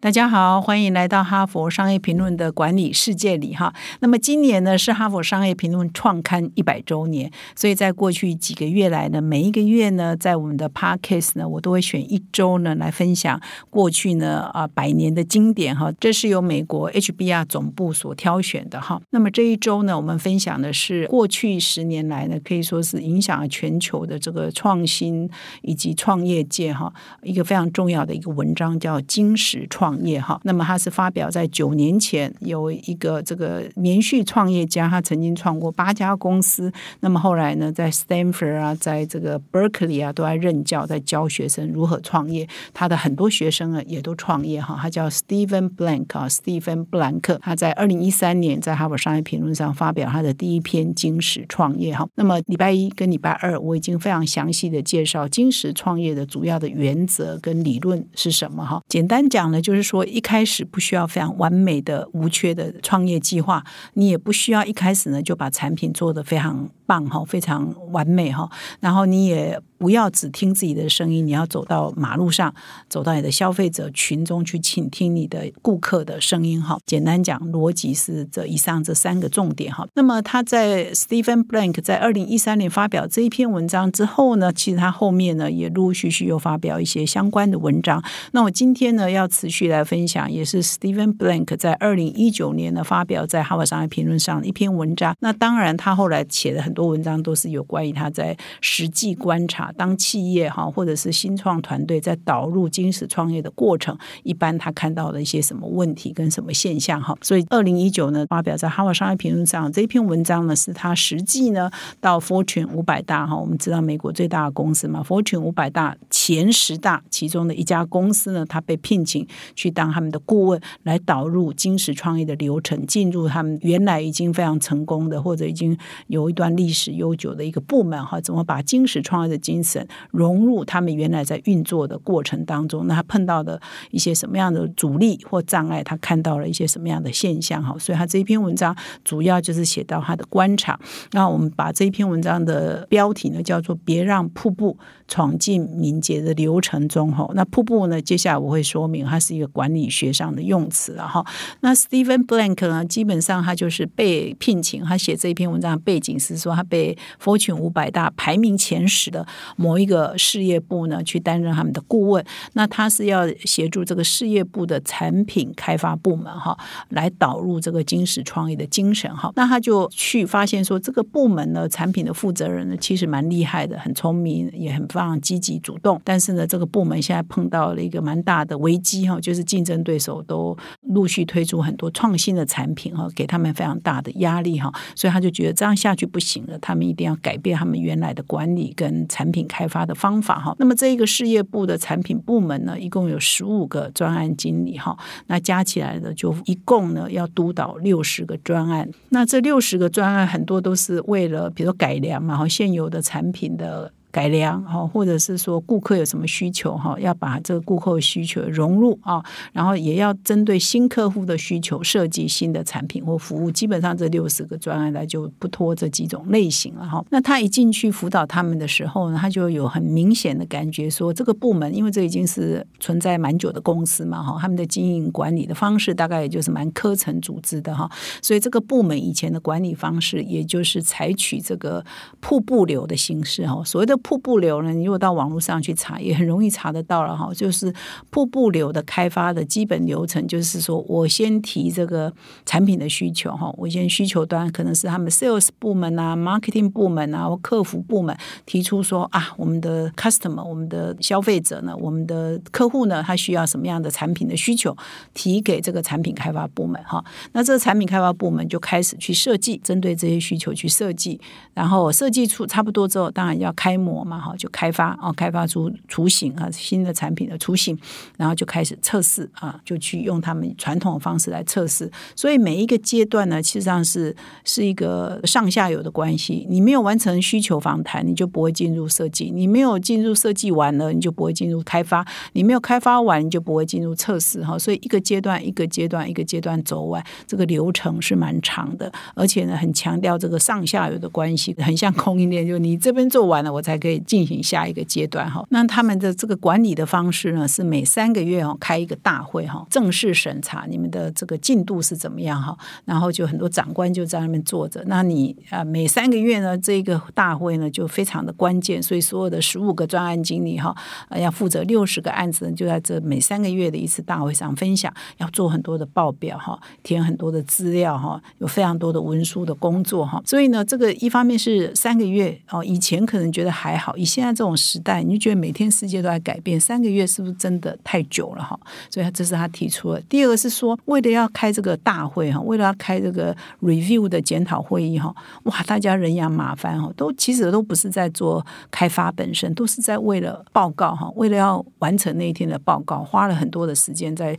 大家好，欢迎来到哈佛商业评论的管理世界里哈。那么今年呢是哈佛商业评论创刊一百周年，所以在过去几个月来呢，每一个月呢，在我们的 Podcast 呢，我都会选一周呢来分享过去呢啊百年的经典哈。这是由美国 HBR 总部所挑选的哈。那么这一周呢，我们分享的是过去十年来呢，可以说是影响了全球的这个创新以及创业界哈一个非常重要的一个文章，叫《金石创》。创业哈，那么他是发表在九年前，有一个这个连续创业家，他曾经创过八家公司，那么后来呢，在 Stanford 啊，在这个 Berkeley 啊，都在任教，在教学生如何创业。他的很多学生啊，也都创业哈。他叫 Stephen Blank 啊，Stephen 布兰克。他在二零一三年在哈佛商业评论上发表他的第一篇金石创业哈。那么礼拜一跟礼拜二，我已经非常详细的介绍金石创业的主要的原则跟理论是什么哈。简单讲呢，就是。是说，一开始不需要非常完美的、无缺的创业计划，你也不需要一开始呢就把产品做得非常棒哈，非常完美哈，然后你也。不要只听自己的声音，你要走到马路上，走到你的消费者群中去倾听你的顾客的声音。哈，简单讲，逻辑是这以上这三个重点。哈，那么他在 Stephen Blank 在二零一三年发表这一篇文章之后呢，其实他后面呢也陆陆续续又发表一些相关的文章。那我今天呢要持续来分享，也是 Stephen Blank 在二零一九年呢发表在《哈佛商业评论》上的一篇文章。那当然，他后来写的很多文章都是有关于他在实际观察。当企业哈，或者是新创团队在导入金石创业的过程，一般他看到了一些什么问题跟什么现象哈？所以二零一九呢，发表在《哈佛商业评论》上这篇文章呢，是他实际呢到 Fortune 五百大哈，我们知道美国最大的公司嘛，Fortune 五百大前十大其中的一家公司呢，他被聘请去当他们的顾问，来导入金石创业的流程，进入他们原来已经非常成功的或者已经有一段历史悠久的一个部门哈，怎么把金石创业的经精神融入他们原来在运作的过程当中，那他碰到的一些什么样的阻力或障碍？他看到了一些什么样的现象？哈，所以他这一篇文章主要就是写到他的观察。那我们把这一篇文章的标题呢叫做“别让瀑布闯进敏捷的流程中”。哈，那瀑布呢，接下来我会说明，它是一个管理学上的用词了。哈，那 Stephen Blank 呢，基本上他就是被聘请，他写这一篇文章的背景是说，他被 Fortune 五百大排名前十的。某一个事业部呢，去担任他们的顾问，那他是要协助这个事业部的产品开发部门哈，来导入这个金石创业的精神哈。那他就去发现说，这个部门呢，产品的负责人呢，其实蛮厉害的，很聪明，也很非常积极主动。但是呢，这个部门现在碰到了一个蛮大的危机哈，就是竞争对手都陆续推出很多创新的产品哈，给他们非常大的压力哈。所以他就觉得这样下去不行了，他们一定要改变他们原来的管理跟产品。开发的方法哈，那么这一个事业部的产品部门呢，一共有十五个专案经理哈，那加起来的就一共呢要督导六十个专案，那这六十个专案很多都是为了比如说改良嘛，哈现有的产品的。改良哈，或者是说顾客有什么需求哈，要把这个顾客的需求融入啊，然后也要针对新客户的需求设计新的产品或服务。基本上这六十个专案来就不脱这几种类型了哈。那他一进去辅导他们的时候呢，他就有很明显的感觉说，这个部门因为这已经是存在蛮久的公司嘛哈，他们的经营管理的方式大概也就是蛮科层组织的哈，所以这个部门以前的管理方式也就是采取这个瀑布流的形式哈，所谓的。瀑布流呢？你如果到网络上去查，也很容易查得到了哈。就是瀑布流的开发的基本流程，就是说我先提这个产品的需求哈，我先需求端可能是他们 sales 部门啊、marketing 部门啊或客服部门提出说啊，我们的 customer、我们的消费者呢、我们的客户呢，他需要什么样的产品的需求，提给这个产品开发部门哈。那这个产品开发部门就开始去设计，针对这些需求去设计，然后设计出差不多之后，当然要开。模嘛，哈，就开发啊，开发出雏形啊，新的产品的雏形，然后就开始测试啊，就去用他们传统的方式来测试。所以每一个阶段呢，其实上是是一个上下游的关系。你没有完成需求访谈，你就不会进入设计；你没有进入设计完了，你就不会进入开发；你没有开发完，你就不会进入测试。哈，所以一个阶段一个阶段一个阶段走完，这个流程是蛮长的，而且呢，很强调这个上下游的关系，很像供应链，就你这边做完了，我才可以进行下一个阶段。哈，那他们的这个管理的方式呢，是每三个月哦开一个大会哈，正式审查你们的这个进度是怎么样哈，然后就很多长官就在那边坐着。那你啊，每三个月呢，这个大会呢就非常的关键，所以所有的十五个专案经理哈，要负责六十个案子，就在这每三个月的一次大会上分享，要做很多的报表哈，填很多的资料哈，有非常多的文书的工作哈。所以呢，这个一方面是三个月哦，以前可能觉得还还好，以现在这种时代，你就觉得每天世界都在改变，三个月是不是真的太久了哈？所以这是他提出的。第二个是说，为了要开这个大会哈，为了要开这个 review 的检讨会议哈，哇，大家人仰马翻哈，都其实都不是在做开发本身，都是在为了报告哈，为了要完成那一天的报告，花了很多的时间在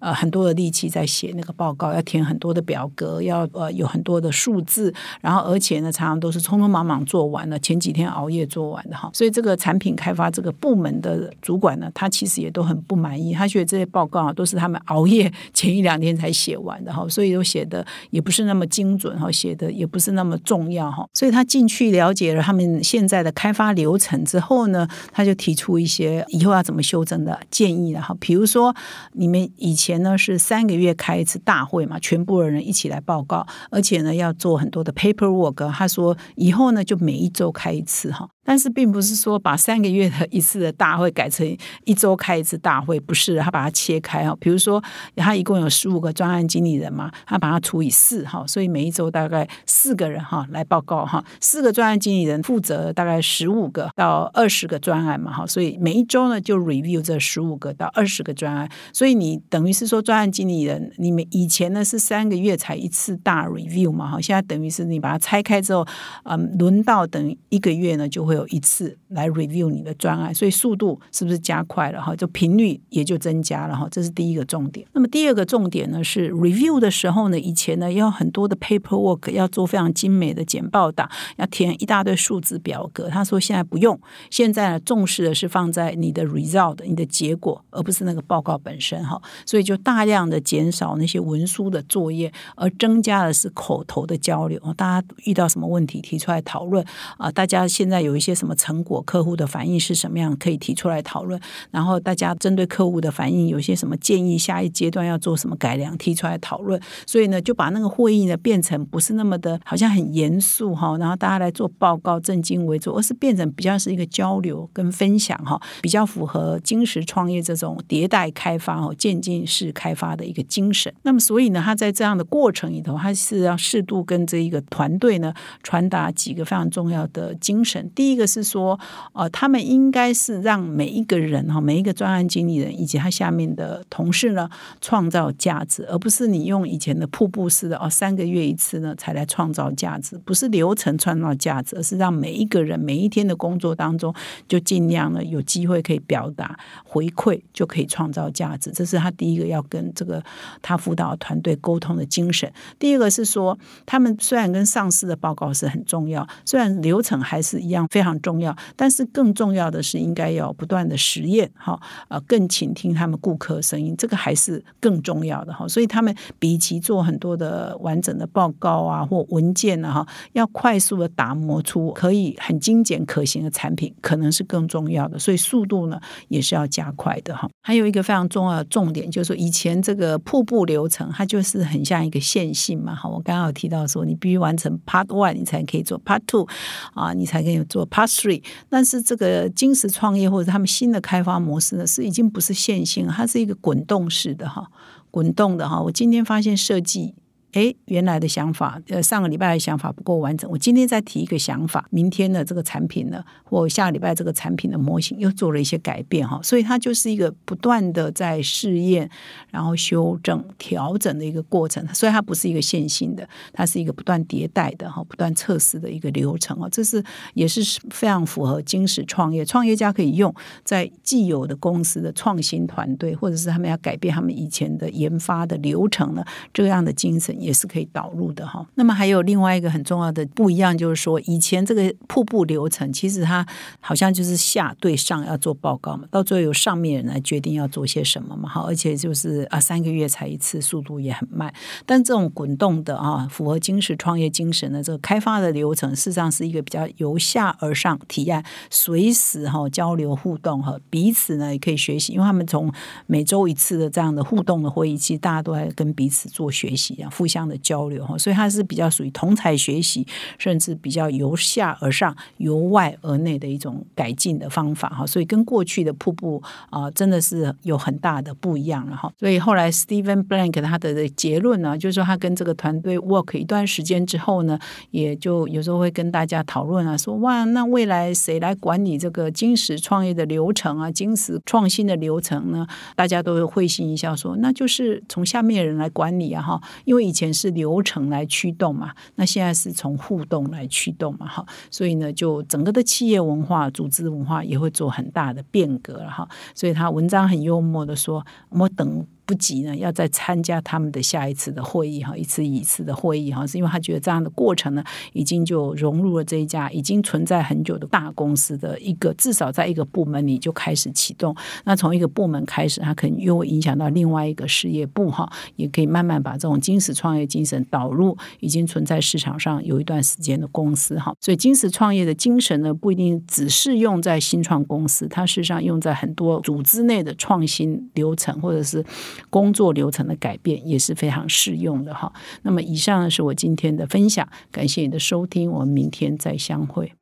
呃很多的力气在写那个报告，要填很多的表格，要呃有很多的数字，然后而且呢，常常都是匆匆忙忙做完了，前几天熬夜做完的哈，所以这个产品开发这个部门的主管呢，他其实也都很不满意，他觉得这些报告啊都是他们熬夜前一两天才写完的哈，所以都写的也不是那么精准哈，写的也不是那么重要。哈，所以他进去了解了他们现在的开发流程之后呢，他就提出一些以后要怎么修正的建议了哈，比如说你们以前呢是三个月开一次大会嘛，全部的人一起来报告，而且呢要做很多的 paperwork，他说以后呢就每一周开一次哈。但是并不是说把三个月的一次的大会改成一周开一次大会，不是他把它切开哈。比如说他一共有十五个专案经理人嘛，他把它除以四哈，所以每一周大概四个人哈来报告哈，四个专案经理人负责大概十五个到二十个专案嘛哈，所以每一周呢就 review 这十五个到二十个专案，所以你等于是说专案经理人你们以前呢是三个月才一次大 review 嘛哈，现在等于是你把它拆开之后，嗯，轮到等一个月呢就会。会有一次来 review 你的专案，所以速度是不是加快了哈？就频率也就增加了哈，这是第一个重点。那么第二个重点呢是 review 的时候呢，以前呢要很多的 paperwork，要做非常精美的简报档，要填一大堆数字表格。他说现在不用，现在呢重视的是放在你的 result，你的结果，而不是那个报告本身哈。所以就大量的减少那些文书的作业，而增加的是口头的交流。大家遇到什么问题提出来讨论啊？大家现在有一一些什么成果，客户的反应是什么样，可以提出来讨论。然后大家针对客户的反应，有些什么建议，下一阶段要做什么改良，提出来讨论。所以呢，就把那个会议呢变成不是那么的，好像很严肃哈。然后大家来做报告，正襟危坐，而是变成比较是一个交流跟分享哈，比较符合金石创业这种迭代开发哦、渐进式开发的一个精神。那么，所以呢，他在这样的过程里头，他是要适度跟这一个团队呢传达几个非常重要的精神。第一一个是说，呃，他们应该是让每一个人哈，每一个专案经理人以及他下面的同事呢，创造价值，而不是你用以前的瀑布式的哦，三个月一次呢才来创造价值，不是流程创造价值，而是让每一个人每一天的工作当中，就尽量呢有机会可以表达回馈，就可以创造价值。这是他第一个要跟这个他辅导团队沟通的精神。第二个是说，他们虽然跟上司的报告是很重要，虽然流程还是一样非非常重要，但是更重要的是应该要不断的实验哈，呃，更倾听他们顾客声音，这个还是更重要的哈。所以他们比起做很多的完整的报告啊或文件啊哈，要快速的打磨出可以很精简可行的产品，可能是更重要的。所以速度呢也是要加快的哈。还有一个非常重要的重点，就是说以前这个瀑布流程，它就是很像一个线性嘛哈。我刚刚有提到说，你必须完成 Part One，你才可以做 Part Two 啊，你才可以做 Past Three。但是这个金石创业或者他们新的开发模式呢，是已经不是线性，它是一个滚动式的哈，滚动的哈。我今天发现设计哎，原来的想法，呃，上个礼拜的想法不够完整，我今天再提一个想法，明天的这个产品呢，或下个礼拜这个产品的模型又做了一些改变哈，所以它就是一个不断的在试验，然后修正、调整的一个过程，所以它不是一个线性的，它是一个不断迭代的哈，不断测试的一个流程啊，这是也是非常符合金石创业创业家可以用在既有的公司的创新团队，或者是他们要改变他们以前的研发的流程呢，这样的精神也是可以导入的哈。那么还有另外一个很重要的不一样，就是说以前这个瀑布流程，其实它好像就是下对上要做报告嘛，到最后由上面人来决定要做些什么嘛，哈，而且就是啊三个月才一次，速度也很慢。但这种滚动的啊，符合金石创业精神的这个开发的流程，事实上是一个比较由下而上提案，随时哈交流互动哈，彼此呢也可以学习，因为他们从每周一次的这样的互动的会议，其实大家都在跟彼此做学习啊，互相的交流哈，所以它是比较属于同才学习，甚至比较由下而上、由外而内的一种改进的方法哈，所以跟过去的瀑布啊，真的是有很大的不一样了哈。所以后来 Steven Blank 他的结论呢，就是说他跟这个团队 work 一段时间之后呢，也就有时候会跟大家讨论啊，说哇，那未来谁来管理这个金石创业的流程啊，金石创新的流程呢？大家都会心一笑说，那就是从下面的人来管理啊哈，因为以前前是流程来驱动嘛，那现在是从互动来驱动嘛哈，所以呢，就整个的企业文化、组织文化也会做很大的变革了哈。所以他文章很幽默的说，我等。不急呢，要再参加他们的下一次的会议哈，一次一次的会议哈，是因为他觉得这样的过程呢，已经就融入了这一家已经存在很久的大公司的一个，至少在一个部门里就开始启动。那从一个部门开始，它可能又会影响到另外一个事业部哈，也可以慢慢把这种金石创业精神导入已经存在市场上有一段时间的公司哈。所以金石创业的精神呢，不一定只是用在新创公司，它事实上用在很多组织内的创新流程或者是。工作流程的改变也是非常适用的哈。那么，以上呢是我今天的分享，感谢你的收听，我们明天再相会。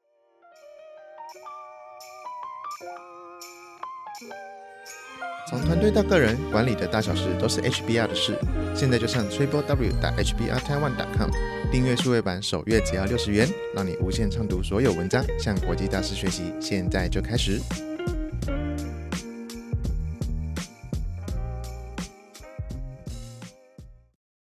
从团队到个人，管理的大小事都是 HBR 的事。现在就上 triple w 打 HBR Taiwan dot com 订阅数位版，首月只要六十元，让你无限畅读所有文章，向国际大师学习。现在就开始。